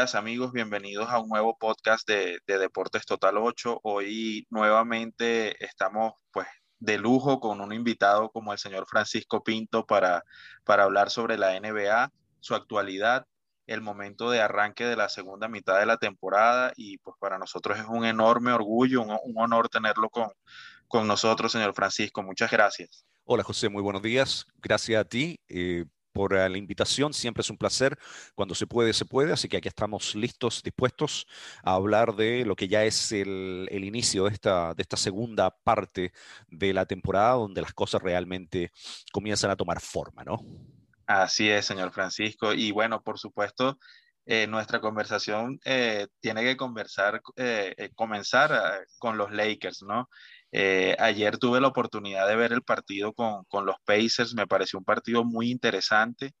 amigos, bienvenidos a un nuevo podcast de, Deportes Total 8. Hoy nuevamente estamos pues de lujo con un invitado como el señor Francisco Pinto para, para hablar sobre la NBA, su actualidad, el momento de arranque de la segunda mitad de la temporada y pues para nosotros es un enorme orgullo, un, honor tenerlo con, con nosotros, señor Francisco. Muchas gracias. Hola José, muy buenos días. Gracias a ti. Eh, por la invitación. Siempre es un placer. Cuando se puede, se puede. Así que aquí estamos listos, dispuestos a hablar de lo que ya es el, inicio de esta, de esta segunda parte de la temporada, donde las cosas realmente comienzan a tomar forma, ¿no? Así es, señor Francisco. Y bueno, por supuesto, eh, nuestra conversación eh, tiene que conversar, eh, comenzar con los Lakers, ¿no? Ayer tuve la oportunidad de ver el partido con, los Pacers, me pareció un partido muy interesante,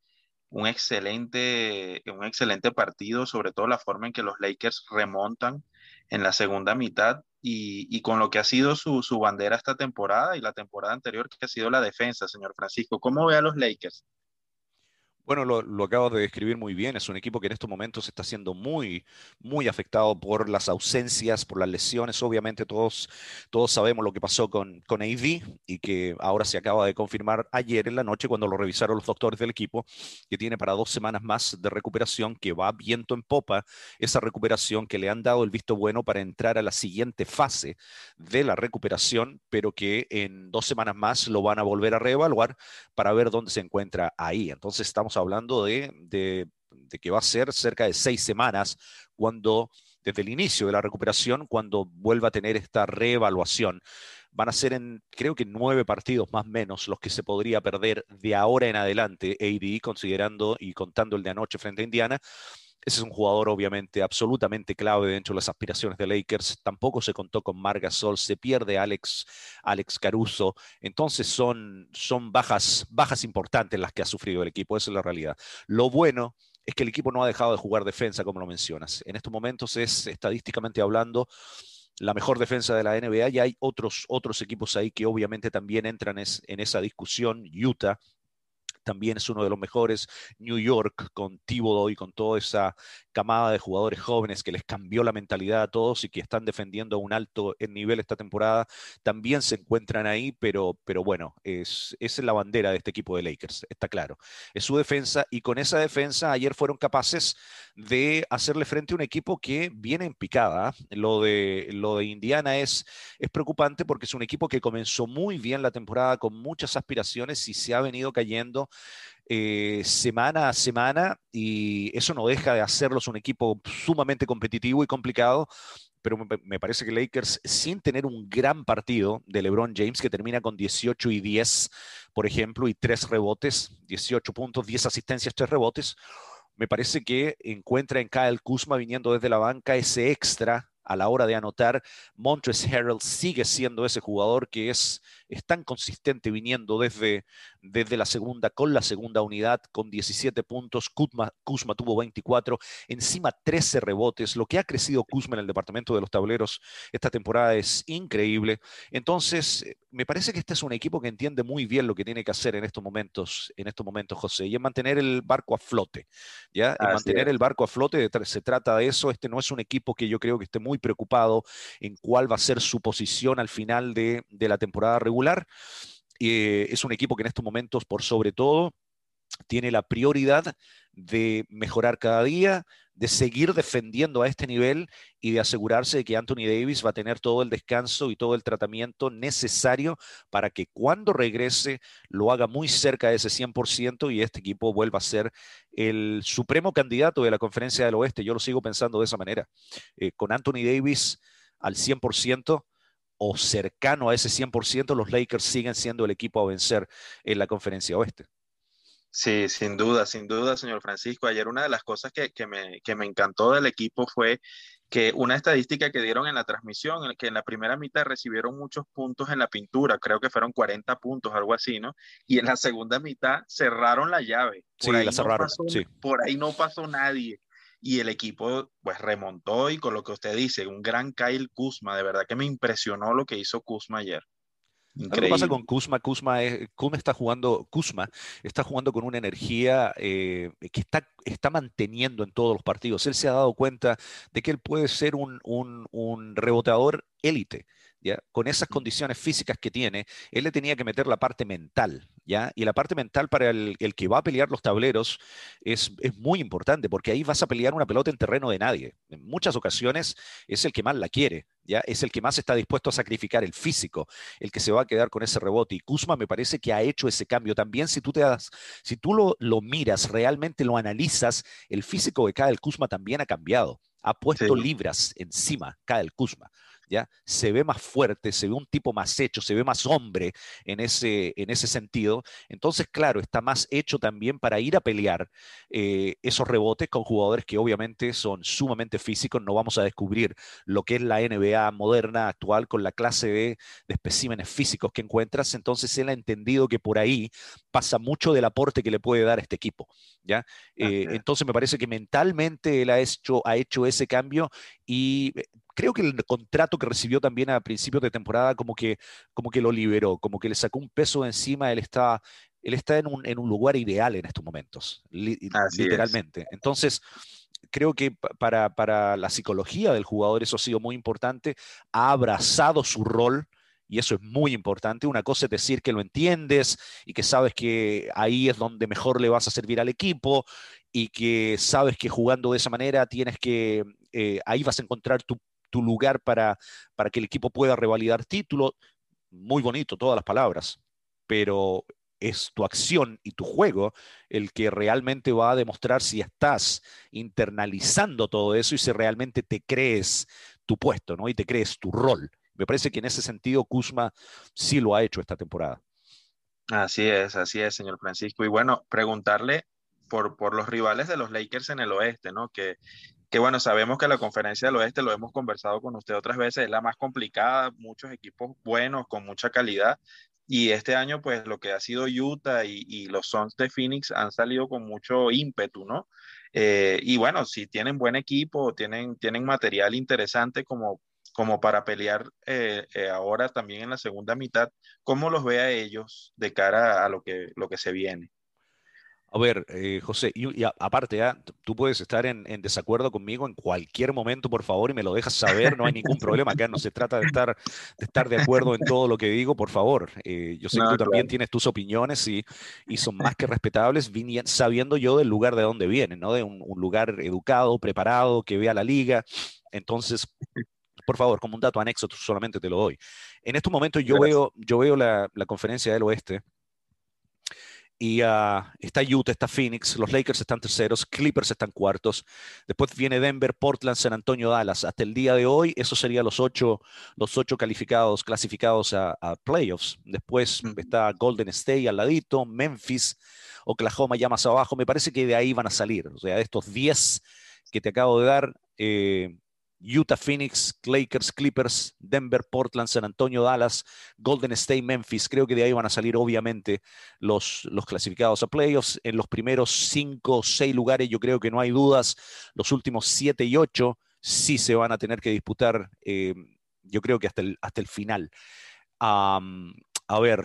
un excelente, un excelente partido, sobre todo la forma en que los Lakers remontan en la segunda mitad y, con lo que ha sido su, su, bandera esta temporada y la temporada anterior, que ha sido la defensa, señor Francisco. ¿Cómo ve a los Lakers? Bueno, lo, lo acabas de describir muy bien. Es un equipo que en estos momentos está siendo muy, muy afectado por las ausencias, por las lesiones. Obviamente todos, todos sabemos lo que pasó con, con AD y que ahora se acaba de confirmar ayer en la noche cuando lo revisaron los doctores del equipo, que tiene para dos semanas más de recuperación, que va viento en popa esa recuperación, que le han dado el visto bueno para entrar a la siguiente fase de la recuperación, pero que en dos semanas más lo van a volver a reevaluar para ver dónde se encuentra ahí. Entonces estamos hablando de, que va a ser cerca de seis semanas cuando, desde el inicio de la recuperación, cuando vuelva a tener esta reevaluación. Van a ser en, creo que nueve partidos más menos los que se podría perder de ahora en adelante, AD, considerando y contando el de anoche frente a Indiana, ese es un jugador obviamente absolutamente clave dentro de las aspiraciones de Lakers. Tampoco se contó con Marga Sol, se pierde Alex, Alex Caruso. Entonces son, son bajas, bajas importantes las que ha sufrido el equipo, esa es la realidad. Lo bueno es que el equipo no ha dejado de jugar defensa, como lo mencionas. En estos momentos es, estadísticamente hablando, la mejor defensa de la NBA y hay otros, otros equipos ahí que obviamente también entran en esa discusión. Utah, también es uno de los mejores. New York con Thibodeau y con toda esa camada de jugadores jóvenes que les cambió la mentalidad a todos y que están defendiendo a un alto nivel esta temporada, también se encuentran ahí, pero, pero bueno, es, es la bandera de este equipo de Lakers, está claro. Es su defensa y con esa defensa ayer fueron capaces de hacerle frente a un equipo que viene en picada. Lo de, lo de Indiana es, es preocupante porque es un equipo que comenzó muy bien la temporada con muchas aspiraciones y se ha venido cayendo eh, semana a semana y eso no deja de hacerlos un equipo sumamente competitivo y complicado. Pero me, parece que Lakers, sin tener un gran partido de LeBron James, que termina con 18 y 10, por ejemplo, y 3 rebotes, 18 puntos, 10 asistencias, 3 rebotes, me parece que encuentra en Kyle Kuzma viniendo desde la banca ese extra a la hora de anotar. Montres Harrell sigue siendo ese jugador que es, es tan consistente viniendo desde, desde la segunda, con la segunda unidad, con 17 puntos. Kuzma, Kuzma tuvo 24, encima 13 rebotes. Lo que ha crecido Kuzma en el departamento de los tableros esta temporada es increíble. Entonces, eh, me parece que este es un equipo que entiende muy bien lo que tiene que hacer en estos momentos, en estos momentos, José, y es mantener el barco a flote. ¿ya? mantener el barco a flote, se trata de eso. Este no es un equipo que yo creo que esté muy preocupado en cuál va a ser su posición al final de, de la temporada regular. Eh, es un equipo que en estos momentos, por sobre todo, tiene la prioridad de mejorar cada día, de seguir defendiendo a este nivel y de asegurarse de que Anthony Davis va a tener todo el descanso y todo el tratamiento necesario para que cuando regrese lo haga muy cerca de ese 100% y este equipo vuelva a ser el supremo candidato de la conferencia del oeste. Yo lo sigo pensando de esa manera. Eh, con Anthony Davis al 100%, o cercano a ese 100%, los Lakers siguen siendo el equipo a vencer en la conferencia oeste. Sí, sin duda, sin duda, señor Francisco. Ayer una de las cosas que, me, que me encantó del equipo fue que una estadística que dieron en la transmisión, en que en la primera mitad recibieron muchos puntos en la pintura, creo que fueron 40 puntos, algo así, ¿no? Y en la segunda mitad cerraron la llave. sí, la cerraron, sí. Por ahí no pasó nadie y el equipo pues remontó y con lo que usted dice, un gran Kyle Kuzma, de verdad que me impresionó lo que hizo Kuzma ayer. Que pasa con Kuzma, Kuzma, es, Kuzma está jugando, Kuzma está jugando con una energía eh, que está, está manteniendo en todos los partidos. Él se ha dado cuenta de que él puede ser un, un, un reboteador élite. Con esas condiciones físicas que tiene, él le tenía que meter la parte mental, ¿ya? Y la parte mental para el, que va a pelear los tableros es, muy importante, porque ahí vas a pelear una pelota en terreno de nadie. En muchas ocasiones es el que más la quiere, ¿ya? Es el que más está dispuesto a sacrificar el físico, el que se va a quedar con ese rebote. Y Kuzma me parece que ha hecho ese cambio. También si tú te das, si tú lo, lo miras, realmente lo analizas, el físico de cada el Kuzma también ha cambiado. Ha puesto libras encima, cada el Kuzma. Se ve más fuerte, se ve un tipo más hecho, se ve más hombre en ese, en ese sentido. Entonces, claro, está más hecho también para ir a pelear eh, esos rebotes con jugadores que obviamente son sumamente físicos. No vamos a descubrir lo que es la NBA moderna actual con la clase de, especímenes físicos que encuentras. Entonces, él ha entendido que por ahí pasa mucho del aporte que le puede dar este equipo. ¿ya? Eh, entonces, me parece que mentalmente él ha hecho, ha hecho ese cambio y eh, creo que el contrato que recibió también a principios de temporada como que, como que lo liberó, como que le sacó un peso de encima, él está, él está en un, en un lugar ideal en estos momentos, literalmente. Entonces, creo que para, para, la psicología del jugador eso ha sido muy importante, ha abrazado su rol. Y eso es muy importante. Una cosa es decir que lo entiendes y que sabes que ahí es donde mejor le vas a servir al equipo y que sabes que jugando de esa manera tienes que, eh, ahí vas a encontrar tu tu lugar para, para que el equipo pueda revalidar título. Muy bonito, todas las palabras, pero es tu acción y tu juego el que realmente va a demostrar si estás internalizando todo eso y si realmente te crees tu puesto, ¿no? Y te crees tu rol. Me parece que en ese sentido Kuzma sí lo ha hecho esta temporada. Así es, así es, señor Francisco. Y bueno, preguntarle por, por los rivales de los Lakers en el oeste, ¿no? Que que bueno, sabemos que la conferencia del oeste, lo hemos conversado con usted otras veces, es la más complicada, muchos equipos buenos, con mucha calidad, y este año pues lo que ha sido Utah y, los Suns de Phoenix han salido con mucho ímpetu, ¿no? Eh, y bueno, si tienen buen equipo, tienen, tienen material interesante como, como para pelear eh, eh, ahora también en la segunda mitad, ¿cómo los ve a ellos de cara a lo que, lo que se viene? A ver, eh, José, y, aparte, ya, ¿ah? tú puedes estar en, desacuerdo conmigo en cualquier momento, por favor, y me lo dejas saber, no hay ningún problema. Acá no se trata de estar de, estar de acuerdo en todo lo que digo, por favor. Eh, yo sé que tú también tienes tus opiniones y, y, son más que respetables, sabiendo yo del lugar de donde vienen, ¿no? De un, lugar educado, preparado, que vea la liga. Entonces, por favor, como un dato anexo, solamente te lo doy. En estos momentos yo veo, yo veo la, la conferencia del oeste y ah, está Utah, está Phoenix, los Lakers están terceros, Clippers están cuartos, después viene Denver, Portland, San Antonio, Dallas. Hasta el día de hoy, esos serían los ocho, los ocho calificados, clasificados a, playoffs. Después está Golden State al ladito, Memphis, Oklahoma ya más abajo. Me parece que de ahí van a salir. O sea, de estos diez que te acabo de dar, eh, Utah, Phoenix, Lakers, Clippers, Denver, Portland, San Antonio, Dallas, Golden State, Memphis. Creo que de ahí van a salir obviamente los, los clasificados a playoffs. En los primeros cinco o seis lugares yo creo que no hay dudas. Los últimos siete y ocho sí se van a tener que disputar, eh, yo creo que hasta el, hasta el final. a ver,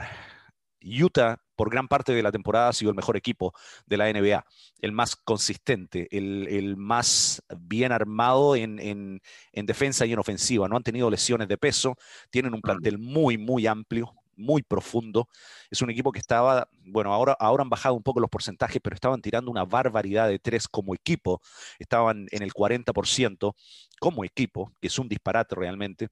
Utah por gran parte de la temporada ha sido el mejor equipo de la NBA, el más consistente, el, más bien armado en, defensa y en ofensiva. No han tenido lesiones de peso, tienen un plantel muy, muy amplio, muy profundo. Es un equipo que estaba, bueno, ahora, ahora han bajado un poco los porcentajes, pero estaban tirando una barbaridad de tres como equipo. Estaban en el 40% como equipo, que es un disparate realmente.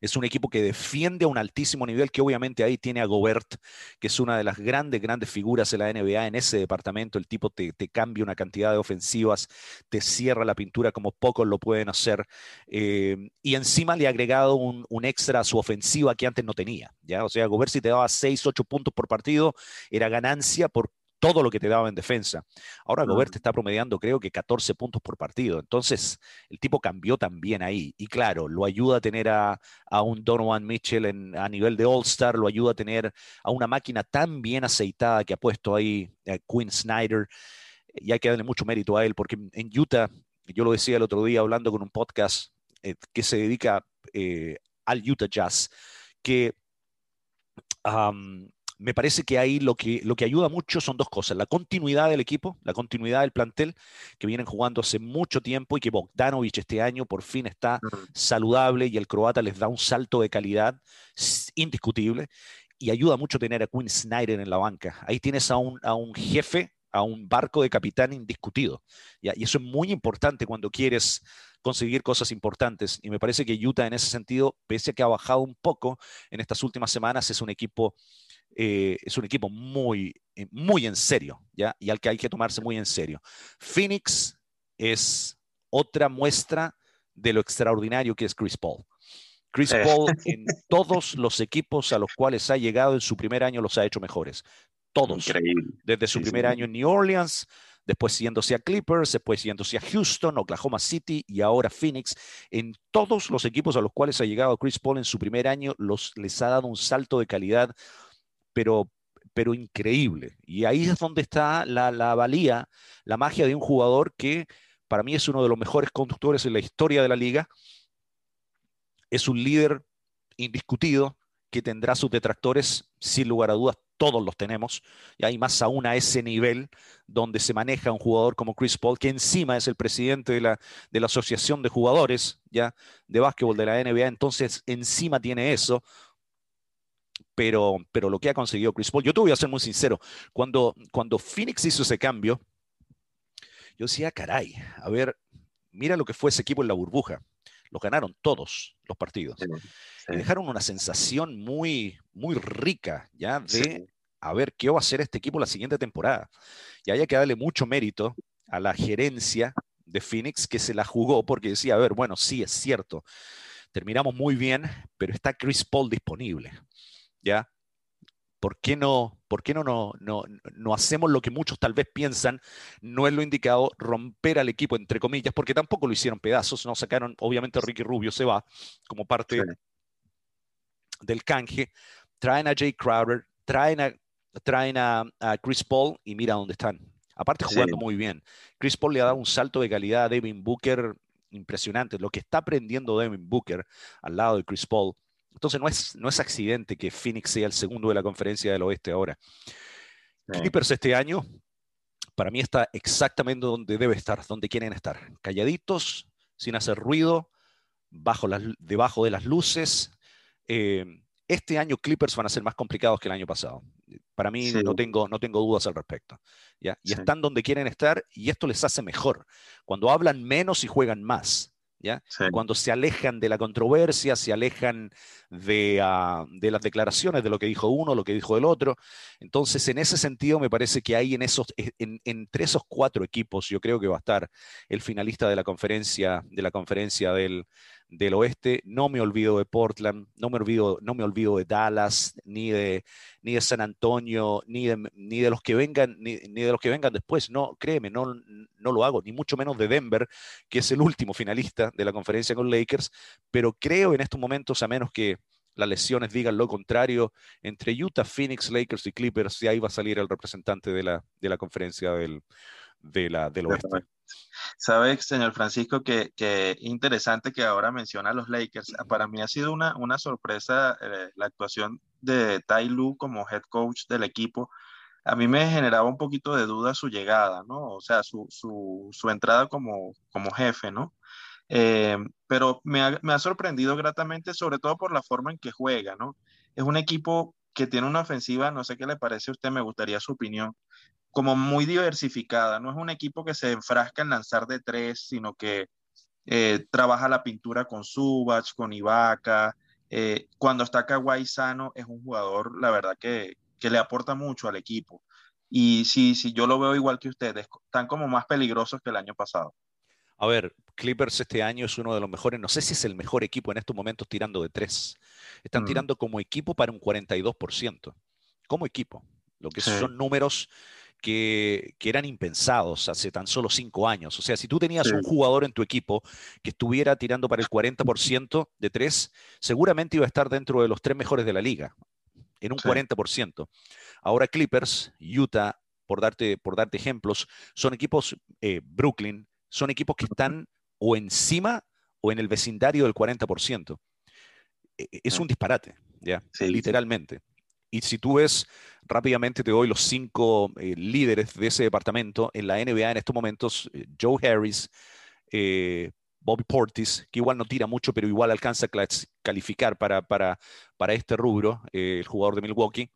Es un equipo que defiende a un altísimo nivel, que obviamente ahí tiene a Gobert, que es una de las grandes, grandes figuras de la NBA en ese departamento. El tipo te, cambia una cantidad de ofensivas, te cierra la pintura como pocos lo pueden hacer. Eh, y encima le ha agregado un, extra a su ofensiva que antes no tenía. ¿ya? O sea, Gobert si te daba 6, 8 puntos por partido, era ganancia por todo lo que te daba en defensa. Ahora Gobert está promediando creo que 14 puntos por partido. Entonces, el tipo cambió también ahí. Y claro, lo ayuda a tener a, un Donovan Mitchell a nivel de All-Star, lo ayuda a tener a una máquina tan bien aceitada que ha puesto ahí eh, Quinn Snyder. Y hay que darle mucho mérito a él, porque en Utah, yo lo decía el otro día hablando con un podcast eh, que se dedica eh, al Utah Jazz, que me parece que ahí lo que, lo que ayuda mucho son dos cosas. La continuidad del equipo, la continuidad del plantel, que vienen jugando hace mucho tiempo y que Bogdanovic este año por fin está saludable y el croata les da un salto de calidad indiscutible. Y ayuda mucho tener a Quinn Snyder en la banca. Ahí tienes a un, a un jefe, a un barco de capitán indiscutido. Y eso es muy importante cuando quieres conseguir cosas importantes. Y me parece que Utah en ese sentido, pese a que ha bajado un poco en estas últimas semanas, es un equipo eh, es un equipo muy, eh, muy en serio, ¿ya? Y al que hay que tomarse muy en serio. Phoenix es otra muestra de lo extraordinario que es Chris Paul. Chris Paul en todos los equipos a los cuales ha llegado en su primer año los ha hecho mejores. Todos. Desde su primer año en New Orleans, después yéndose a Clippers, después yéndose a Houston, Oklahoma City y ahora Phoenix. En todos los equipos a los cuales ha llegado Chris Paul en su primer año, los, les ha dado un salto de calidad pero, pero increíble. Y ahí es donde está la, la valía, la magia de un jugador que para mí es uno de los mejores conductores en la historia de la liga. Es un líder indiscutido que tendrá sus detractores, sin lugar a dudas, todos los tenemos, y hay más aún a ese nivel donde se maneja un jugador como Chris Paul, que encima es el presidente de la, de la Asociación de Jugadores ya de Básquetbol de la NBA, entonces encima tiene eso, pero, pero lo que ha conseguido Chris Paul, yo te voy a ser muy sincero, cuando, cuando Phoenix hizo ese cambio, yo decía, caray, a ver, mira lo que fue ese equipo en la burbuja. Lo ganaron todos los partidos. Y dejaron una sensación muy, muy rica, ¿ya? De a ver qué va a hacer este equipo la siguiente temporada. Y hay que darle mucho mérito a la gerencia de Phoenix que se la jugó porque decía, a ver, bueno, sí, es cierto, terminamos muy bien, pero está Chris Paul disponible. ¿ya? ¿Por qué, no, por qué no, no, no, hacemos lo que muchos tal vez piensan no es lo indicado, romper al equipo, entre comillas, porque tampoco lo hicieron pedazos, no sacaron, obviamente Ricky Rubio se va como parte del canje, traen a Jay Crowder, traen a, traen a, Chris Paul y mira dónde están. Aparte jugando muy bien. Chris Paul le ha dado un salto de calidad a Devin Booker impresionante. Lo que está aprendiendo Devin Booker al lado de Chris Paul entonces no es, no es accidente que Phoenix sea el segundo de la conferencia del oeste ahora. Clippers este año, para mí está exactamente donde debe estar, donde quieren estar. Calladitos, sin hacer ruido, bajo debajo de las luces. Eh, este año Clippers van a ser más complicados que el año pasado. Para mí no, tengo, no tengo dudas al respecto. ¿ya? Y están donde quieren estar y esto les hace mejor. Cuando hablan menos y juegan más. Cuando se alejan de la controversia, se alejan ah, de, las declaraciones de lo que dijo uno, lo que dijo el otro. Entonces, en ese sentido, me parece que hay en esos, entre esos cuatro equipos, yo creo que va a estar el finalista de la conferencia, de la conferencia del, del oeste. No me olvido de Portland, no me olvido, no me olvido de Dallas, ni de, ni de San Antonio, ni de, ni de los que vengan, ni, de los que vengan después. No, créeme, no, no lo hago, ni mucho menos de Denver, que es el último finalista de la conferencia con Lakers, pero creo en estos momentos, a menos que las lesiones digan lo contrario, entre Utah, Phoenix, Lakers y Clippers, y ahí va a salir el representante de la, de la conferencia del, de la, del oeste. Sabe, señor Francisco, que, que, interesante que ahora menciona a los Lakers. Para mí ha sido una, una sorpresa eh, la actuación de Tai Lu como head coach del equipo. A mí me generaba un poquito de duda su llegada, ¿no? O sea, su, su, su entrada como, como jefe, ¿no? Eh, pero me ha, me ha sorprendido gratamente, sobre todo por la forma en que juega, ¿no? Es un equipo que tiene una ofensiva, no sé qué le parece a usted, me gustaría su opinión, como muy diversificada. No es un equipo que se enfrasca en lanzar de tres, sino que eh, trabaja la pintura con Subach, con Ibaka. Eh, cuando está Kawhi sano, es un jugador, la verdad, que, que le aporta mucho al equipo. Y sí, sí, yo lo veo igual que ustedes, están como más peligrosos que el año pasado. A ver, Clippers este año es uno de los mejores, no sé si es el mejor equipo en estos momentos tirando de tres. Están mm. tirando como equipo para un 42%, como equipo, lo que son números que, eran impensados hace tan solo cinco años. O sea, si tú tenías un jugador en tu equipo que estuviera tirando para el 40% de tres, seguramente iba a estar dentro de los tres mejores de la liga, en un 40%. Ahora Clippers, Utah, por darte, por darte ejemplos, son equipos, eh, Brooklyn, son equipos que están o encima o en el vecindario del 40%. E, e, es un disparate, ¿ya? Literalmente. Y si tú ves, rápidamente te doy los cinco eh, líderes de ese departamento en la NBA en estos momentos, eh, Joe Harris, eh, Bobby Portis, que igual no tira mucho, pero igual alcanza a calificar para, para, para este rubro, el jugador de Milwaukee.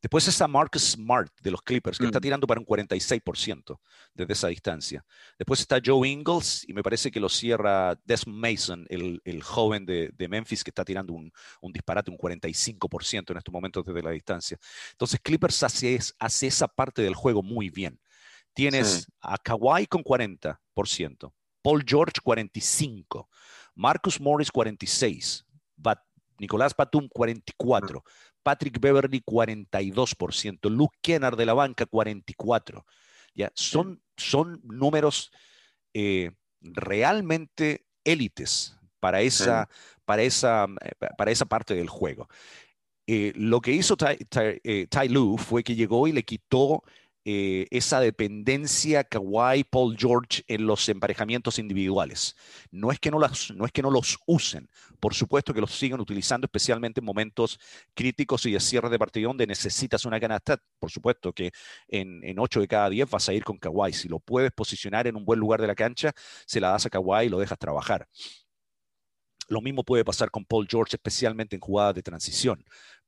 Después está Marcus Smart de los Clippers, que está mm. tirando para un 46% desde esa distancia. Después está Joe Ingles y me parece que lo cierra Desmond Mason, el, joven de, Memphis, que está tirando un, disparate, un 45% en estos momentos desde la distancia. Entonces Clippers hace, hace esa parte del juego muy bien. Tienes a Kawhi con 40%, Paul George 45%, Marcus Morris 46%, Nicolás Batum 44%, Patrick Beverly 42%, Luke Kennard de la banca 44%. ¿ya? Son, son números eh, realmente élites para esa, para, esa, eh, para esa parte del juego. Eh, lo que hizo Tai, Lu fue que llegó y le quitó eh, esa dependencia Kawhi, Paul George en los emparejamientos individuales. No es, que no, las, no es que no los usen, por supuesto que los siguen utilizando, especialmente en momentos críticos y de cierre de partido donde necesitas una canasta. Por supuesto que en, en 8 de cada 10 vas a ir con Kawhi. Si lo puedes posicionar en un buen lugar de la cancha, se la das a Kawhi y lo dejas trabajar. Lo mismo puede pasar con Paul George, especialmente en jugadas de transición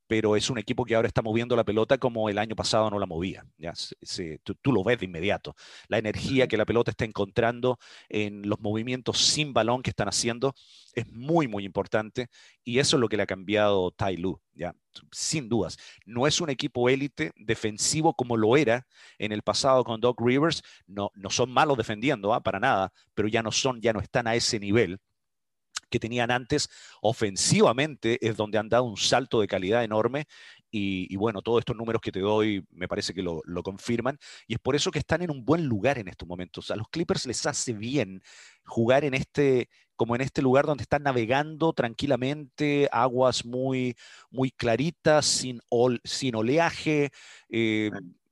pero es un equipo que ahora está moviendo la pelota como el año pasado no la movía. ¿ya? tú, lo ves de inmediato. La energía que la pelota está encontrando en los movimientos sin balón que están haciendo es muy, muy importante y eso es lo que le ha cambiado Tai Lu, ¿ya? sin dudas. No es un equipo élite defensivo como lo era en el pasado con Doc Rivers. No, no son malos defendiendo, ¿ah? para nada, pero ya no son, ya no están a ese nivel que tenían antes. Ofensivamente es donde han dado un salto de calidad enorme y, bueno, todos estos números que te doy me parece que lo, confirman y es por eso que están en un buen lugar en estos momentos. A los Clippers les hace bien jugar en este como en este lugar donde están navegando tranquilamente, aguas muy, muy claritas, sin, sin oleaje, eh,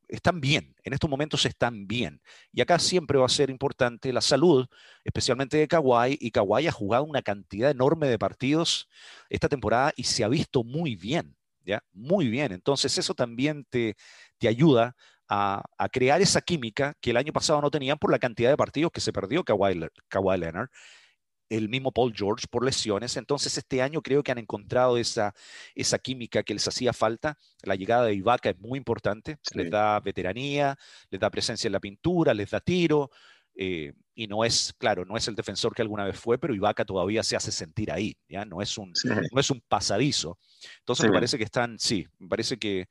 están bien, en estos momentos están bien. Y acá siempre va a ser importante la salud, especialmente de Kawhi, y Kawhi ha jugado una cantidad enorme de partidos esta temporada y se ha visto muy bien, ¿ya? Muy bien. Entonces eso también te, te ayuda a, crear esa química que el año pasado no tenían por la cantidad de partidos que se perdió Kawhi, Kawhi Leonard el mismo Paul George por lesiones. Entonces este año creo que han encontrado esa, esa química que les hacía falta. La llegada de Ibaka es muy importante, les da veteranía, les da presencia en la pintura, les da tiro. Eh, y no es, claro, no es el defensor que alguna vez fue, pero Ibaka todavía se hace sentir ahí, ¿ya? No es un, no es un pasadizo. Entonces me parece que están, sí, me parece que,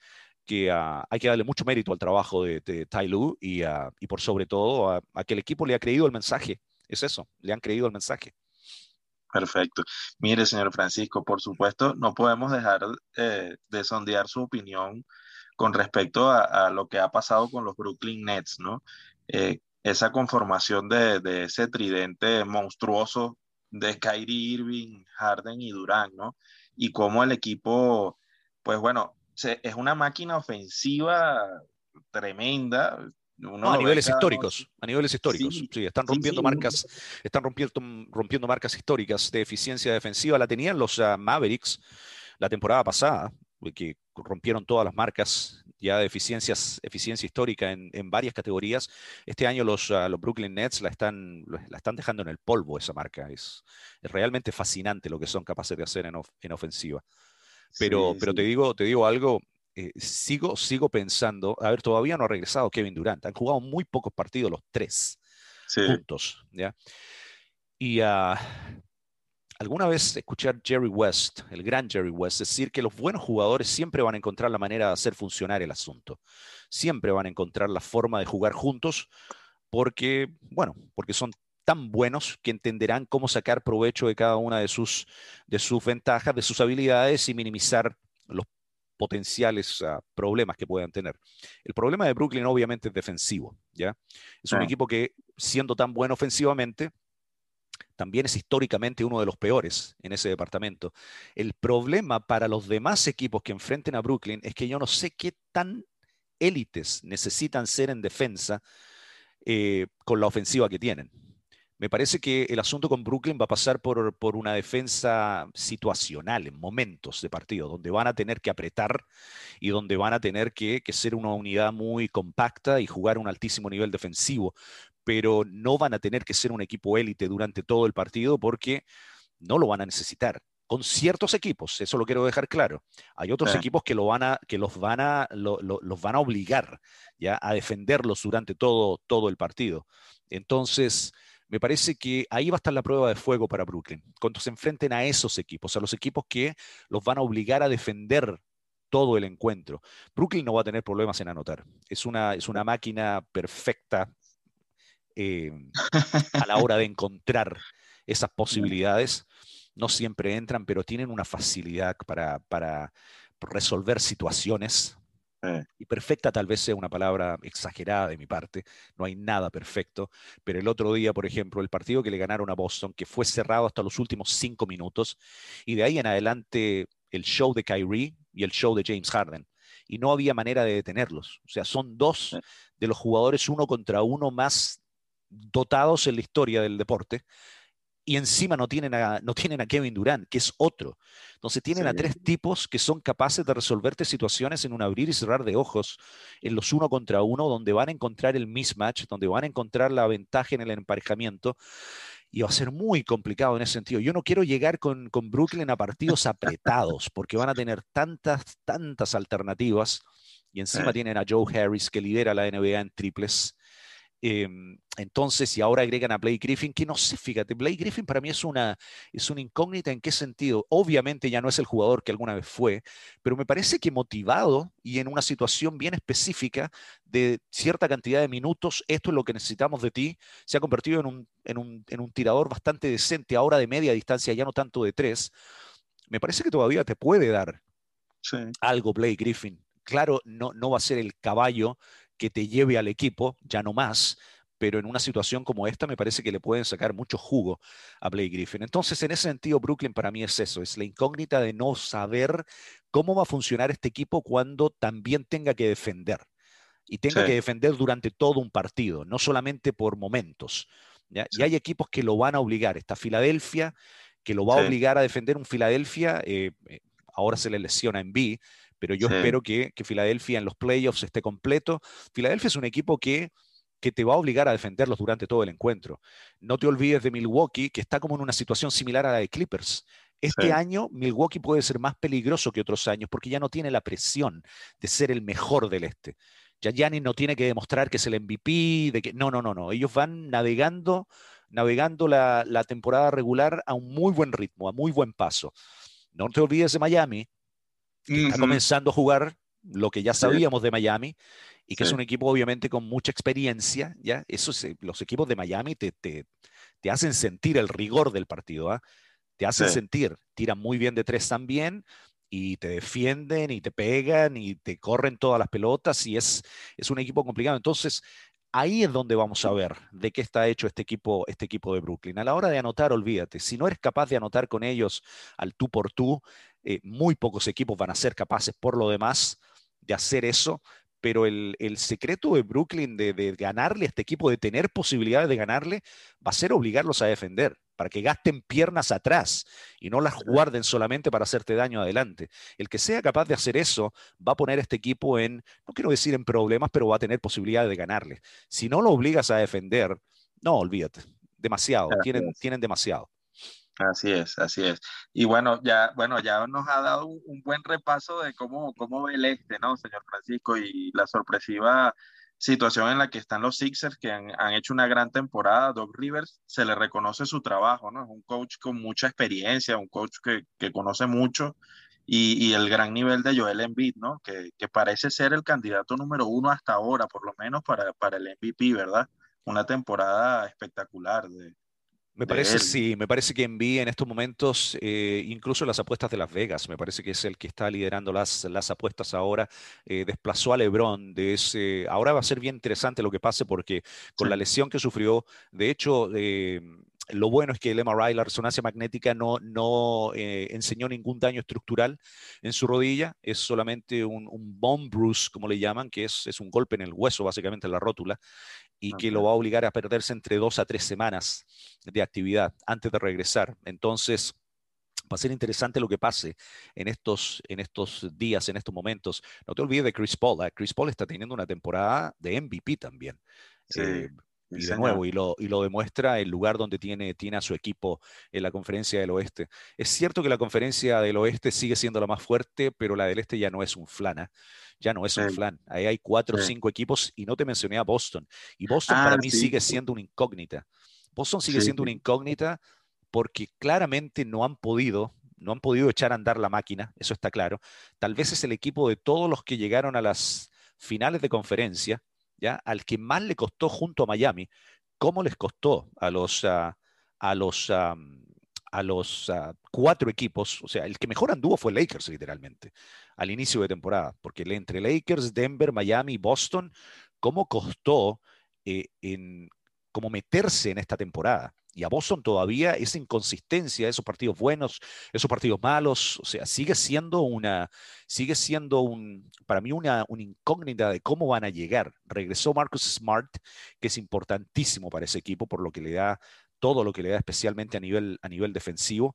que ah, hay que darle mucho mérito al trabajo de, de Tai Lu y, uh, y por sobre todo a, a, que el equipo le ha creído el mensaje. Es eso, le han creído el mensaje. Perfecto. Mire, señor Francisco, por supuesto, no podemos dejar eh, de sondear su opinión con respecto a, lo que ha pasado con los Brooklyn Nets, ¿no? Eh, esa conformación de, ese tridente monstruoso de Kyrie Irving, Harden y Durán, ¿no? Y cómo el equipo, pues bueno, es una máquina ofensiva tremenda, a niveles históricos, a niveles históricos. Sí, están rompiendo marcas, están rompiendo, rompiendo marcas históricas de eficiencia defensiva. La tenían los ah, Mavericks la temporada pasada, que rompieron todas las marcas ya de eficiencias, eficiencia histórica en, varias categorías. Este año los, ah, los Brooklyn Nets la están, la están dejando en el polvo esa marca. Es, es realmente fascinante lo que son capaces de hacer en, en ofensiva. Pero, pero te, digo, te digo algo, eh, sigo, sigo pensando, a ver, todavía no ha regresado Kevin Durant, han jugado muy pocos partidos los tres juntos, ¿ya? Y uh, alguna vez escuché a Jerry West, el gran Jerry West, decir que los buenos jugadores siempre van a encontrar la manera de hacer funcionar el asunto, siempre van a encontrar la forma de jugar juntos, porque, bueno, porque son tan buenos que entenderán cómo sacar provecho de cada una de sus, de sus ventajas, de sus habilidades y minimizar potenciales ah, problemas que puedan tener. El problema de Brooklyn obviamente es defensivo, ¿ya? Es un equipo que, siendo tan bueno ofensivamente, también es históricamente uno de los peores en ese departamento. El problema para los demás equipos que enfrenten a Brooklyn es que yo no sé qué tan élites necesitan ser en defensa eh, con la ofensiva que tienen. Me parece que el asunto con Brooklyn va a pasar por, por, una defensa situacional en momentos de partido, donde van a tener que apretar y donde van a tener que, que ser una unidad muy compacta y jugar a un altísimo nivel defensivo, pero no van a tener que ser un equipo élite durante todo el partido porque no lo van a necesitar con ciertos equipos, eso lo quiero dejar claro. Hay otros equipos que, lo van a, que los, van a, los van a obligar ¿ya? a defenderlos durante todo, todo el partido. Entonces, me parece que ahí va a estar la prueba de fuego para Brooklyn, cuando se enfrenten a esos equipos, a los equipos que los van a obligar a defender todo el encuentro. Brooklyn no va a tener problemas en anotar. Es una, es una máquina perfecta eh, a la hora de encontrar esas posibilidades no siempre entran, pero tienen una facilidad para, para resolver situaciones. Y perfecta tal vez sea una palabra exagerada de mi parte, no hay nada perfecto, pero el otro día, por ejemplo, el partido que le ganaron a Boston, que fue cerrado hasta los últimos cinco minutos, y de ahí en adelante el show de Kyrie y el show de James Harden, y no había manera de detenerlos. O sea, son dos de los jugadores uno contra uno más dotados en la historia del deporte, y encima no tienen, a, no tienen a Kevin Durant, que es otro. Entonces tienen a tres tipos que son capaces de resolverte situaciones en un abrir y cerrar de ojos, en los uno contra uno, donde van a encontrar el mismatch, donde van a encontrar la ventaja en el emparejamiento. Y va a ser muy complicado en ese sentido. Yo no quiero llegar con, con Brooklyn a partidos apretados, porque van a tener tantas, tantas alternativas. Y encima tienen a Joe Harris, que lidera la NBA en triples Em, entonces, y ahora agregan a Blake Griffin, que no sé, fíjate, Blake Griffin para mí es una, es una incógnita en qué sentido. Obviamente ya no es el jugador que alguna vez fue, pero me parece que motivado y en una situación bien específica de cierta cantidad de minutos, esto es lo que necesitamos de ti, se ha convertido en un, en un, en un tirador bastante decente, ahora de media distancia, ya no tanto de tres. Me parece que todavía te puede dar algo Blake Griffin. Claro, no, no va a ser el caballo que te lleve al equipo, ya no más, pero en una situación como esta me parece que le pueden sacar mucho jugo a Blake Griffin. Entonces, en ese sentido, Brooklyn para mí es eso, es la incógnita de no saber cómo va a funcionar este equipo cuando también tenga que defender. Y tenga que defender durante todo un partido, no solamente por momentos. Y hay equipos que lo van a obligar. Está Filadelfia, que lo va a obligar a defender un Filadelfia. Eh, eh, ahora se le lesiona en B, pero yo espero que, Filadelfia en los playoffs esté completo. Filadelfia es un equipo que, que te va a obligar a defenderlos durante todo el encuentro. No te olvides de Milwaukee, que está como en una situación similar a la de Clippers. Este año Milwaukee puede ser más peligroso que otros años porque ya no tiene la presión de ser el mejor del este. Ya no tiene que demostrar que es el MVP, de que no, no, no, no. Ellos van navegando, navegando la, la temporada regular a un muy buen ritmo, a muy buen paso. No te olvides de Miami, está comenzando a jugar lo que ya sabíamos de Miami y que es un equipo obviamente con mucha experiencia, ¿ya? Eso los equipos de Miami te, te, te, hacen sentir el rigor del partido, ¿ah? Te hacen sentir, tiran muy bien de tres también y te defienden y te pegan y te corren todas las pelotas y es, es un equipo complicado. Entonces, ahí es donde vamos a ver de qué está hecho este equipo, este equipo de Brooklyn. A la hora de anotar, olvídate, si no eres capaz de anotar con ellos al tú por tú, eh, muy pocos equipos van a ser capaces por lo demás de hacer eso, pero el, secreto de Brooklyn de, ganarle a este equipo, de tener posibilidades de ganarle, va a ser obligarlos a defender, para que gasten piernas atrás y no las guarden solamente para hacerte daño adelante. El que sea capaz de hacer eso va a poner a este equipo en, no quiero decir en problemas, pero va a tener posibilidades de ganarle. Si no lo obligas a defender, no, olvídate, demasiado, tienen, tienen demasiado. Así es, así es. Y bueno, ya, bueno, ya nos ha dado un, buen repaso de cómo, cómo ve el este, ¿no, señor Francisco? Y la sorpresiva situación en la que están los Sixers, que han, hecho una gran temporada. Doc Rivers se le reconoce su trabajo, ¿no? Es un coach con mucha experiencia, un coach que, que conoce mucho. Y, y, el gran nivel de Joel Embiid, ¿no? Que, que, parece ser el candidato número uno hasta ahora, por lo menos para, para el MVP, ¿verdad? Una temporada espectacular de, me parece, sí, me parece que en estos momentos eh, incluso las apuestas de Las Vegas, me parece que es el que está liderando las, las apuestas ahora, eh, desplazó a Lebron de ese, ahora va a ser bien interesante lo que pase porque con la lesión que sufrió, de hecho, eh, lo bueno es que el MRI, la resonancia magnética, no, no eh, enseñó ningún daño estructural en su rodilla, es solamente un, un bone bruise, como le llaman, que es, es, un golpe en el hueso, básicamente en la rótula, y que lo va a obligar a perderse entre dos a tres semanas de actividad antes de regresar. Entonces, va a ser interesante lo que pase en estos, en estos días, en estos momentos. No te olvides de Chris Paul. ¿eh? Chris Paul está teniendo una temporada de MVP también. Sí. Eh, y de nuevo, y lo, y lo, demuestra el lugar donde tiene, tiene a su equipo en la conferencia del oeste. Es cierto que la conferencia del oeste sigue siendo la más fuerte, pero la del este ya no es un flan, ¿eh? ya no es un flan. Ahí hay cuatro o cinco equipos y no te mencioné a Boston. Y Boston para ah, mí sigue siendo una incógnita. Boston sigue siendo una incógnita porque claramente no han podido, no han podido echar a andar la máquina, eso está claro. Tal vez es el equipo de todos los que llegaron a las finales de conferencia, ¿ya? Al que más le costó junto a Miami, ¿cómo les costó a los, a los, a los cuatro equipos? O sea, el que mejor anduvo fue Lakers, literalmente, al inicio de temporada, porque entre Lakers, Denver, Miami, Boston, ¿cómo costó eh, en, cómo meterse en esta temporada? Y a Boston todavía esa inconsistencia, esos partidos buenos, esos partidos malos, o sea, sigue siendo una, sigue siendo un, para mí una, incógnita de cómo van a llegar. Regresó Marcus Smart, que es importantísimo para ese equipo por lo que le da todo lo que le da especialmente a nivel, a nivel defensivo.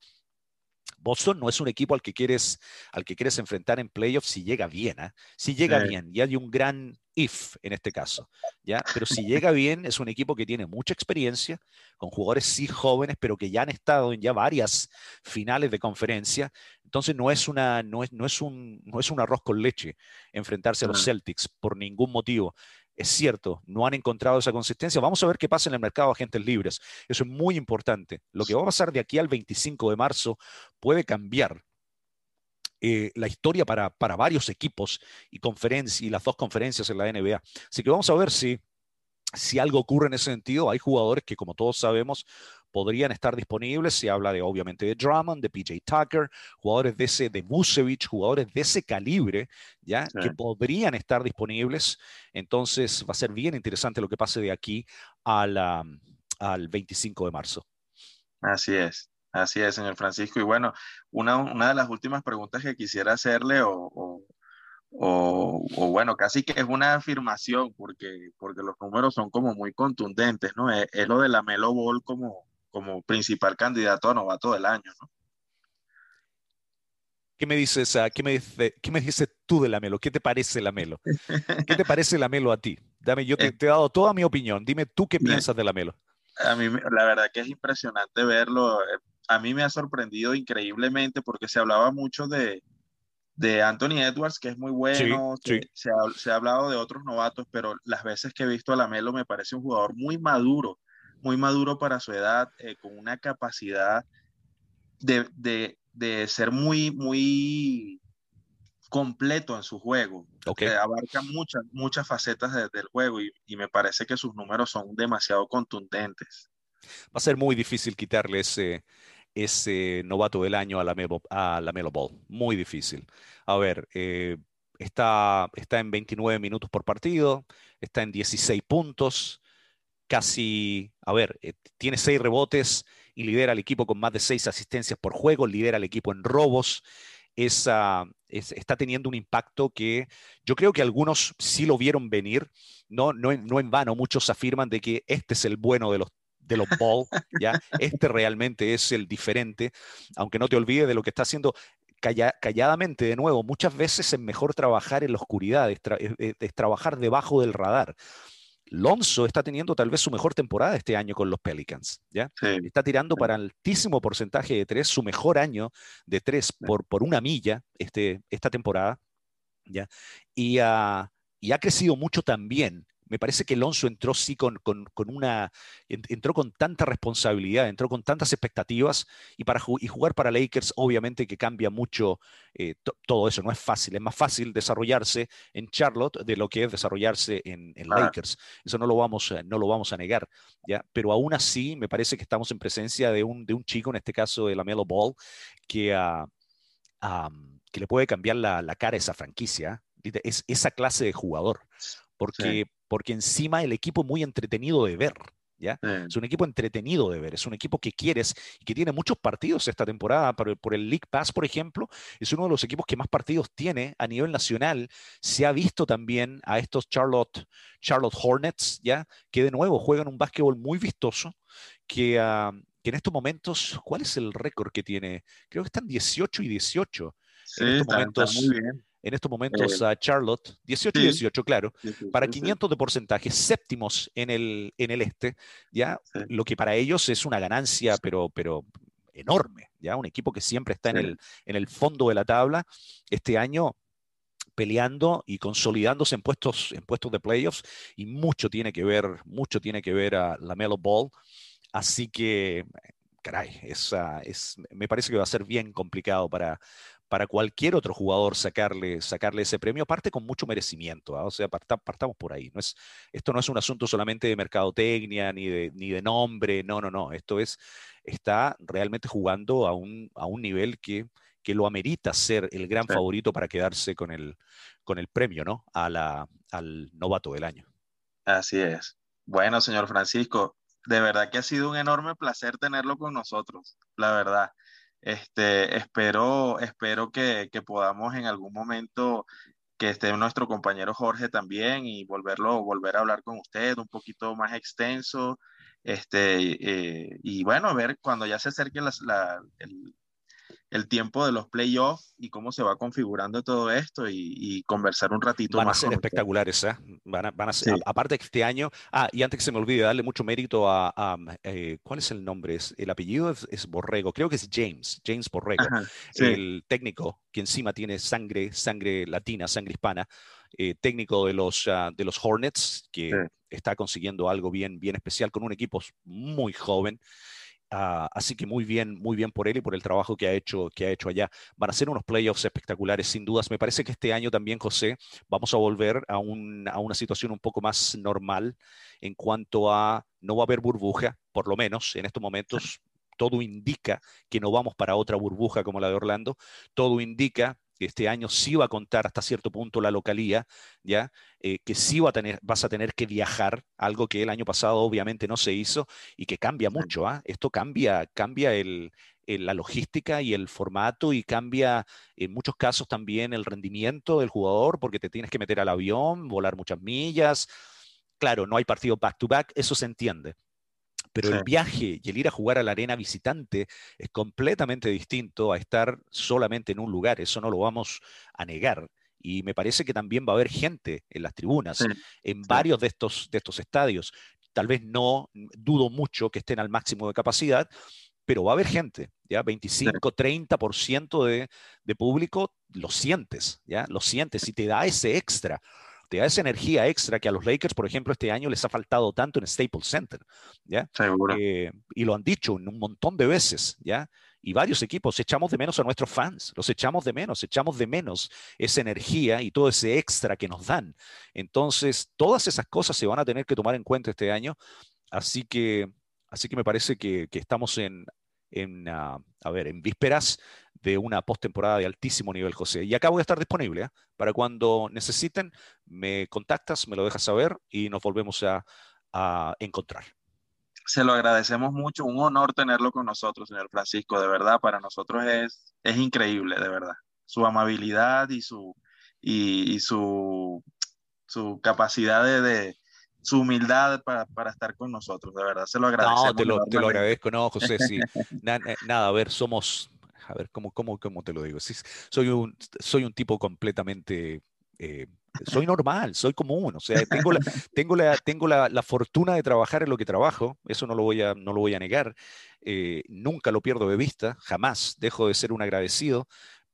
Boston no es un equipo al que quieres, al que quieres enfrentar en playoffs si llega bien, ¿eh? si llega bien, y hay un gran if en este caso, ¿ya? Pero si llega bien, es un equipo que tiene mucha experiencia, con jugadores sí jóvenes, pero que ya han estado en ya varias finales de conferencia, entonces no es, una, no es, no es, un, no es un arroz con leche enfrentarse a los Celtics por ningún motivo. Es cierto, no han encontrado esa consistencia. Vamos a ver qué pasa en el mercado de agentes libres. Eso es muy importante. Lo que va a pasar de aquí al 25 de marzo puede cambiar eh, la historia para, para, varios equipos y, y las dos conferencias en la NBA. Así que vamos a ver si, si algo ocurre en ese sentido. Hay jugadores que, como todos sabemos, podrían estar disponibles. Se habla de, obviamente, de Drummond, de PJ Tucker, jugadores de ese, de Vucevic, jugadores de ese calibre, ya, que podrían estar disponibles. Entonces, va a ser bien interesante lo que pase de aquí al, al 25 de marzo. Así es. Así es, señor Francisco. Y bueno, una, una de las últimas preguntas que quisiera hacerle, o, o, o, bueno, casi que es una afirmación, porque, porque los números son como muy contundentes, ¿no? Es, es lo de la Melo Ball como, como principal candidato a novato del año, ¿no? ¿Qué me dices, uh, qué me dice, qué me dices tú de la Melo? ¿Qué te parece la Melo? ¿Qué te parece la Melo a ti? Dame, yo te, eh, te, he dado toda mi opinión. Dime tú qué piensas de la Melo. A mí, la verdad que es impresionante verlo. A mí me ha sorprendido increíblemente porque se hablaba mucho de, de Anthony Edwards, que es muy bueno. Sí, sí. Se, ha, se, ha, hablado de otros novatos, pero las veces que he visto a la Melo me parece un jugador muy maduro muy maduro para su edad, eh, con una capacidad de, de, de, ser muy, muy completo en su juego. Okay. Eh, abarca muchas, muchas facetas de, del juego y, y, me parece que sus números son demasiado contundentes. Va a ser muy difícil quitarle ese, ese novato del año a la, Melo, a la Melo Ball. Muy difícil. A ver, eh, está, está en 29 minutos por partido, está en 16 puntos, casi, a ver, eh, tiene seis rebotes y lidera al equipo con más de seis asistencias por juego, lidera al equipo en robos. Es, uh, es, está teniendo un impacto que yo creo que algunos sí lo vieron venir, no, no, no en vano, muchos afirman de que este es el bueno de los de los ball, ¿ya? Este realmente es el diferente, aunque no te olvides de lo que está haciendo calla, calladamente, de nuevo, muchas veces es mejor trabajar en la oscuridad, es, tra es, es trabajar debajo del radar. Lonzo está teniendo tal vez su mejor temporada este año con los Pelicans, ¿ya? Sí. Está tirando para altísimo porcentaje de tres, su mejor año de tres por, por una milla este, esta temporada, ¿ya? Y, uh, y ha crecido mucho también me parece que Alonso entró sí con, con, con, una, entró con tanta responsabilidad, entró con tantas expectativas y, para, y jugar para Lakers obviamente que cambia mucho eh, todo eso, no es fácil, es más fácil desarrollarse en Charlotte de lo que es desarrollarse en, en ah. Lakers, eso no lo, vamos, no lo vamos a negar, ¿ya? pero aún así me parece que estamos en presencia de un, de un chico, en este caso de la Melo Ball, que, uh, um, que le puede cambiar la, la cara a esa franquicia, es esa clase de jugador, porque, sí porque encima el equipo es muy entretenido de ver. ¿Ya? Es un equipo entretenido de ver, es un equipo que quieres y que tiene muchos partidos esta temporada. Por el, por el League Pass, por ejemplo, es uno de los equipos que más partidos tiene a nivel nacional. Se ha visto también a estos Charlotte, Charlotte Hornets, ¿ya? que de nuevo juegan un básquetbol muy vistoso, que, ah, que en estos momentos, ¿cuál es el récord que tiene? Creo que están 18 y 18 en estos momentos. muy bien en estos momentos eh, a Charlotte, 18 y 18, claro, para 500 de porcentaje, séptimos en el, en el este, ya, lo que para ellos es una ganancia, pero, pero enorme, ya, un equipo que siempre está en, el, en el fondo de la tabla, este año peleando y consolidándose en puestos, en puestos de playoffs, y mucho tiene que ver, mucho tiene que ver a la Melo Ball, así que caray, es, es, me parece que va a ser bien complicado para, para cualquier otro jugador sacarle, sacarle ese premio, aparte con mucho merecimiento. ¿ah? O sea, partamos por ahí. No es, esto no es un asunto solamente de mercadotecnia ni de, ni de nombre, no, no, no. Esto es, está realmente jugando a un, a un nivel que, que lo amerita ser el gran favorito para quedarse con el, con el premio, ¿no? A la, al novato del año. Así es. Bueno, señor Francisco, de verdad que ha sido un enorme placer tenerlo con nosotros, la verdad. Este, espero, espero que, podamos en algún momento que esté nuestro compañero Jorge también y volverlo, volver a hablar con usted un poquito más extenso. Este, eh, y bueno, ver cuando ya se acerque la, el, el tiempo de los playoffs y cómo se va configurando todo esto y, conversar un ratito van a ser espectaculares, ¿eh? Van a, van a ser, aparte que este año, ah, y antes que se me olvide darle mucho mérito a, eh, ¿cuál es el nombre? Es, el apellido es, Borrego, creo que es James, James Borrego, el técnico que encima tiene sangre, sangre latina, sangre hispana, eh, técnico de los, ah, de los Hornets, que está consiguiendo algo bien, bien especial con un equipo muy joven. Ah, así que muy bien, muy bien por él y por el trabajo que ha hecho, que ha hecho allá. Van a ser unos playoffs espectaculares, sin dudas. Me parece que este año también, José, vamos a volver a, una situación un poco más normal en cuanto a no va a haber burbuja, por lo menos en estos momentos. Todo indica que no vamos para otra burbuja como la de Orlando. Todo indica este año sí va a contar hasta cierto punto la localía, ¿ya? Eh, que sí va a tener, vas a tener que viajar, algo que el año pasado obviamente no se hizo y que cambia mucho. ¿ah? Esto cambia, cambia el, la logística y el formato y cambia en muchos casos también el rendimiento del jugador porque te tienes que meter al avión, volar muchas millas. Claro, no hay partido back to back, eso se entiende, pero el viaje y el ir a jugar a la arena visitante es completamente distinto a estar solamente en un lugar, eso no lo vamos a negar. Y me parece que también va a haber gente en las tribunas, en varios de estos, de estos estadios. Tal vez no dudo mucho que estén al máximo de capacidad, pero va a haber gente, ¿ya? 25, 30% de, de público, lo sientes, ¿ya? Lo sientes y te da ese extra te da esa energía extra que a los Lakers, por ejemplo, este año les ha faltado tanto en Staples Center, ¿ya? Eh, y lo han dicho un montón de veces, ¿ya? Y varios equipos echamos de menos a nuestros fans, los echamos de menos, echamos de menos esa energía y todo ese extra que nos dan. Entonces, todas esas cosas se van a tener que tomar en cuenta este año, así que, así que me parece que, estamos en, en ah, a ver, en vísperas de una postemporada de altísimo nivel, José. Y acá voy a estar disponible ¿eh? para cuando necesiten, me contactas, me lo dejas saber y nos volvemos a, encontrar. Se lo agradecemos mucho, un honor tenerlo con nosotros, señor Francisco, de verdad, para nosotros es, es increíble, de verdad. Su amabilidad y su, y, su, su capacidad de, su humildad para, para, estar con nosotros, de verdad, se lo agradecemos. No, te lo, te lo agradezco, no, José, sí. nada, a ver, somos, a ver, ¿cómo, cómo, cómo te lo digo? soy, un, soy un tipo completamente... Eh, soy normal, soy común, o sea, tengo, la, tengo, la, tengo la, la, fortuna de trabajar en lo que trabajo, eso no lo voy a, no lo voy a negar, eh, nunca lo pierdo de vista, jamás dejo de ser un agradecido,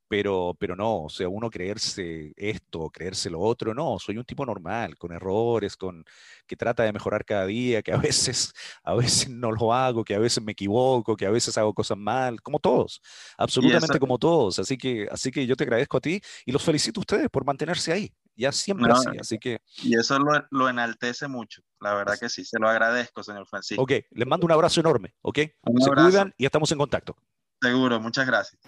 pero, pero no, o sea, uno creerse esto, creerse lo otro, no, soy un tipo normal, con errores, con que trata de mejorar cada día, que a veces, a veces no lo hago, que a veces me equivoco, que a veces hago cosas mal, como todos, absolutamente como todos. Así que, así que yo te agradezco a ti y los felicito a ustedes por mantenerse ahí, ya siempre así, así que... Y eso lo, lo, enaltece mucho, la verdad que sí, se lo agradezco, señor Francisco. Ok, les mando un abrazo enorme, ok, se cuidan y estamos en contacto. Seguro, muchas gracias.